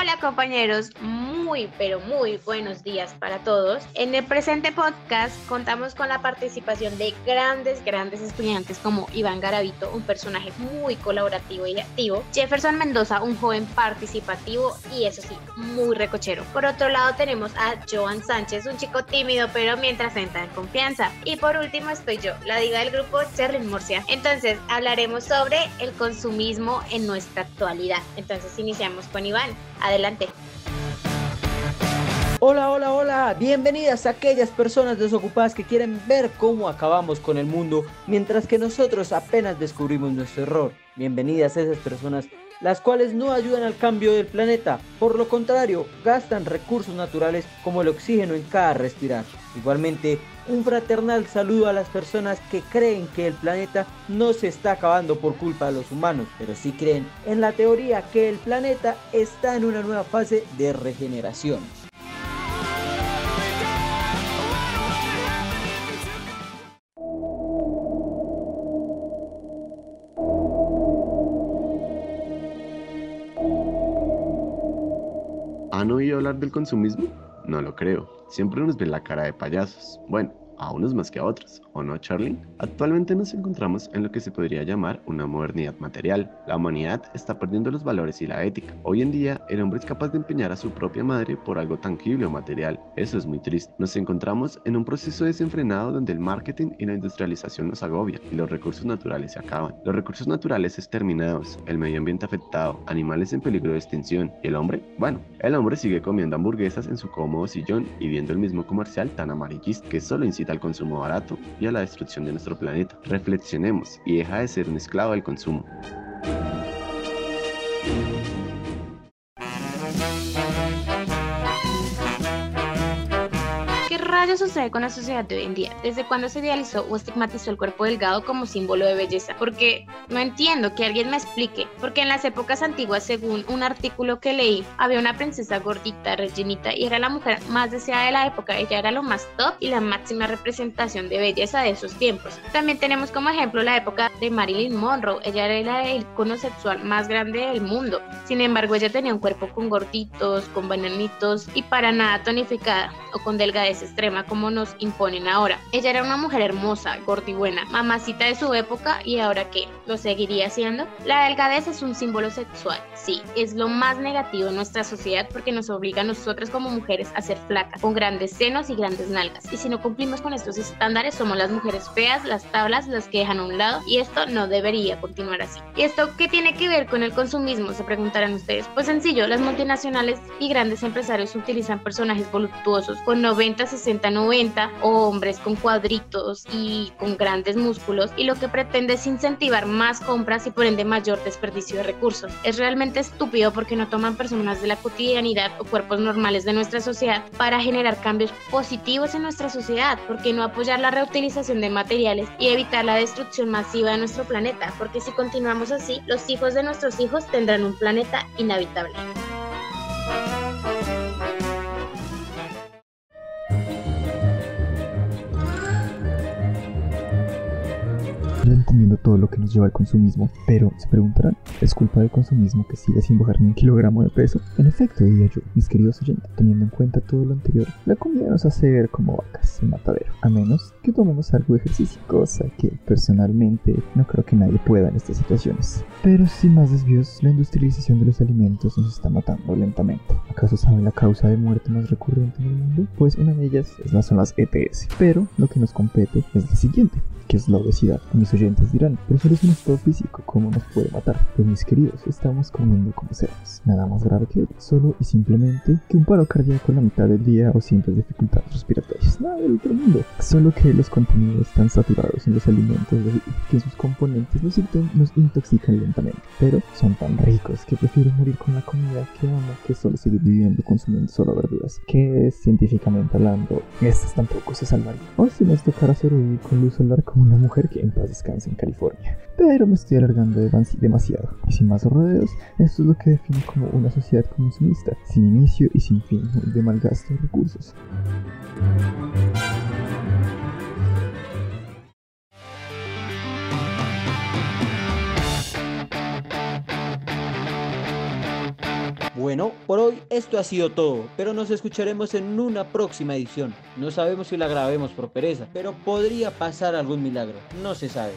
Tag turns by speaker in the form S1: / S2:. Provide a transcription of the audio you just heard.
S1: Hola compañeros, muy pero muy buenos días para todos. En el presente podcast contamos con la participación de grandes, grandes estudiantes como Iván Garavito, un personaje muy colaborativo y activo, Jefferson Mendoza, un joven participativo y eso sí, muy recochero. Por otro lado tenemos a Joan Sánchez, un chico tímido pero mientras entra en confianza. Y por último estoy yo, la diva del grupo Cherlin Murcia. Entonces hablaremos sobre el consumismo en nuestra actualidad. Entonces iniciamos con Iván. Adelante.
S2: Hola, hola, hola, bienvenidas a aquellas personas desocupadas que quieren ver cómo acabamos con el mundo mientras que nosotros apenas descubrimos nuestro error. Bienvenidas a esas personas las cuales no ayudan al cambio del planeta, por lo contrario, gastan recursos naturales como el oxígeno en cada respirar. Igualmente, un fraternal saludo a las personas que creen que el planeta no se está acabando por culpa de los humanos, pero sí creen en la teoría que el planeta está en una nueva fase de regeneración.
S3: ¿Han oído hablar del consumismo? No lo creo. Siempre nos ven la cara de payasos. Bueno, a unos más que a otros, ¿o no, Charlie? Actualmente nos encontramos en lo que se podría llamar una modernidad material. La humanidad está perdiendo los valores y la ética. Hoy en día, el hombre es capaz de empeñar a su propia madre por algo tangible o material. Eso es muy triste. Nos encontramos en un proceso desenfrenado donde el marketing y la industrialización nos agobian y los recursos naturales se acaban. Los recursos naturales exterminados, el medio ambiente afectado, animales en peligro de extinción. ¿Y el hombre? Bueno, el hombre sigue comiendo hamburguesas en su cómodo sillón y viendo el mismo comercial tan amarillista que solo incita al consumo barato y a la destrucción de nuestro planeta. Reflexionemos y deja de ser un esclavo del consumo.
S1: Rayos sucede con la sociedad de hoy en día? ¿Desde cuándo se idealizó o estigmatizó el cuerpo delgado como símbolo de belleza? Porque no entiendo, que alguien me explique. Porque en las épocas antiguas, según un artículo que leí, había una princesa gordita, rellenita, y era la mujer más deseada de la época. Ella era lo más top y la máxima representación de belleza de esos tiempos. También tenemos como ejemplo la época de Marilyn Monroe. Ella era el icono sexual más grande del mundo. Sin embargo, ella tenía un cuerpo con gorditos, con bananitos y para nada tonificada o con delgadez extrema como nos imponen ahora. Ella era una mujer hermosa, gorda y buena, mamacita de su época y ahora qué, lo seguiría siendo. La delgadez es un símbolo sexual, sí, es lo más negativo en nuestra sociedad porque nos obliga a nosotras como mujeres a ser flacas, con grandes senos y grandes nalgas. Y si no cumplimos con estos estándares, somos las mujeres feas, las tablas, las que dejan a un lado y esto no debería continuar así. ¿Y esto qué tiene que ver con el consumismo? Se preguntarán ustedes. Pues sencillo, las multinacionales y grandes empresarios utilizan personajes voluptuosos con 90, 60 90 o hombres con cuadritos y con grandes músculos y lo que pretende es incentivar más compras y por ende mayor desperdicio de recursos. Es realmente estúpido porque no toman personas de la cotidianidad o cuerpos normales de nuestra sociedad para generar cambios positivos en nuestra sociedad, porque no apoyar la reutilización de materiales y evitar la destrucción masiva de nuestro planeta, porque si continuamos así, los hijos de nuestros hijos tendrán un planeta inhabitable.
S4: London entendiendo todo lo que nos lleva al consumismo, pero se preguntarán, ¿es culpa del consumismo que siga sin bajar ni un kilogramo de peso? En efecto, diría yo, mis queridos oyentes, teniendo en cuenta todo lo anterior, la comida nos hace ver como vacas en matadero, a menos que tomemos algo de ejercicio, cosa que personalmente no creo que nadie pueda en estas situaciones. Pero sin más desvíos, la industrialización de los alimentos nos está matando lentamente. ¿Acaso saben la causa de muerte más recurrente en el mundo? Pues una de ellas son las ETS, pero lo que nos compete es la siguiente que es la obesidad. Mis oyentes dirán, pero solo es un estado físico, ¿cómo nos puede matar? Pues mis queridos, estamos comiendo como cerdos. Nada más grave que solo y simplemente que un paro cardíaco en la mitad del día o simples dificultades respiratorias. Nada del otro mundo. Solo que los contenidos están saturados en los alimentos que sus componentes nos, nos intoxican lentamente. Pero son tan ricos que prefiero morir con la comida que amo que solo seguir viviendo consumiendo solo verduras. Que científicamente hablando, estas tampoco se salvarían. O si nos tocara sobrevivir con luz solar una mujer que en paz descansa en California. Pero me estoy alargando demasiado. Y sin más rodeos, esto es lo que define como una sociedad consumista, sin inicio y sin fin de malgasto de recursos.
S2: Bueno, por hoy esto ha sido todo, pero nos escucharemos en una próxima edición. No sabemos si la grabemos por pereza, pero podría pasar algún milagro, no se sabe.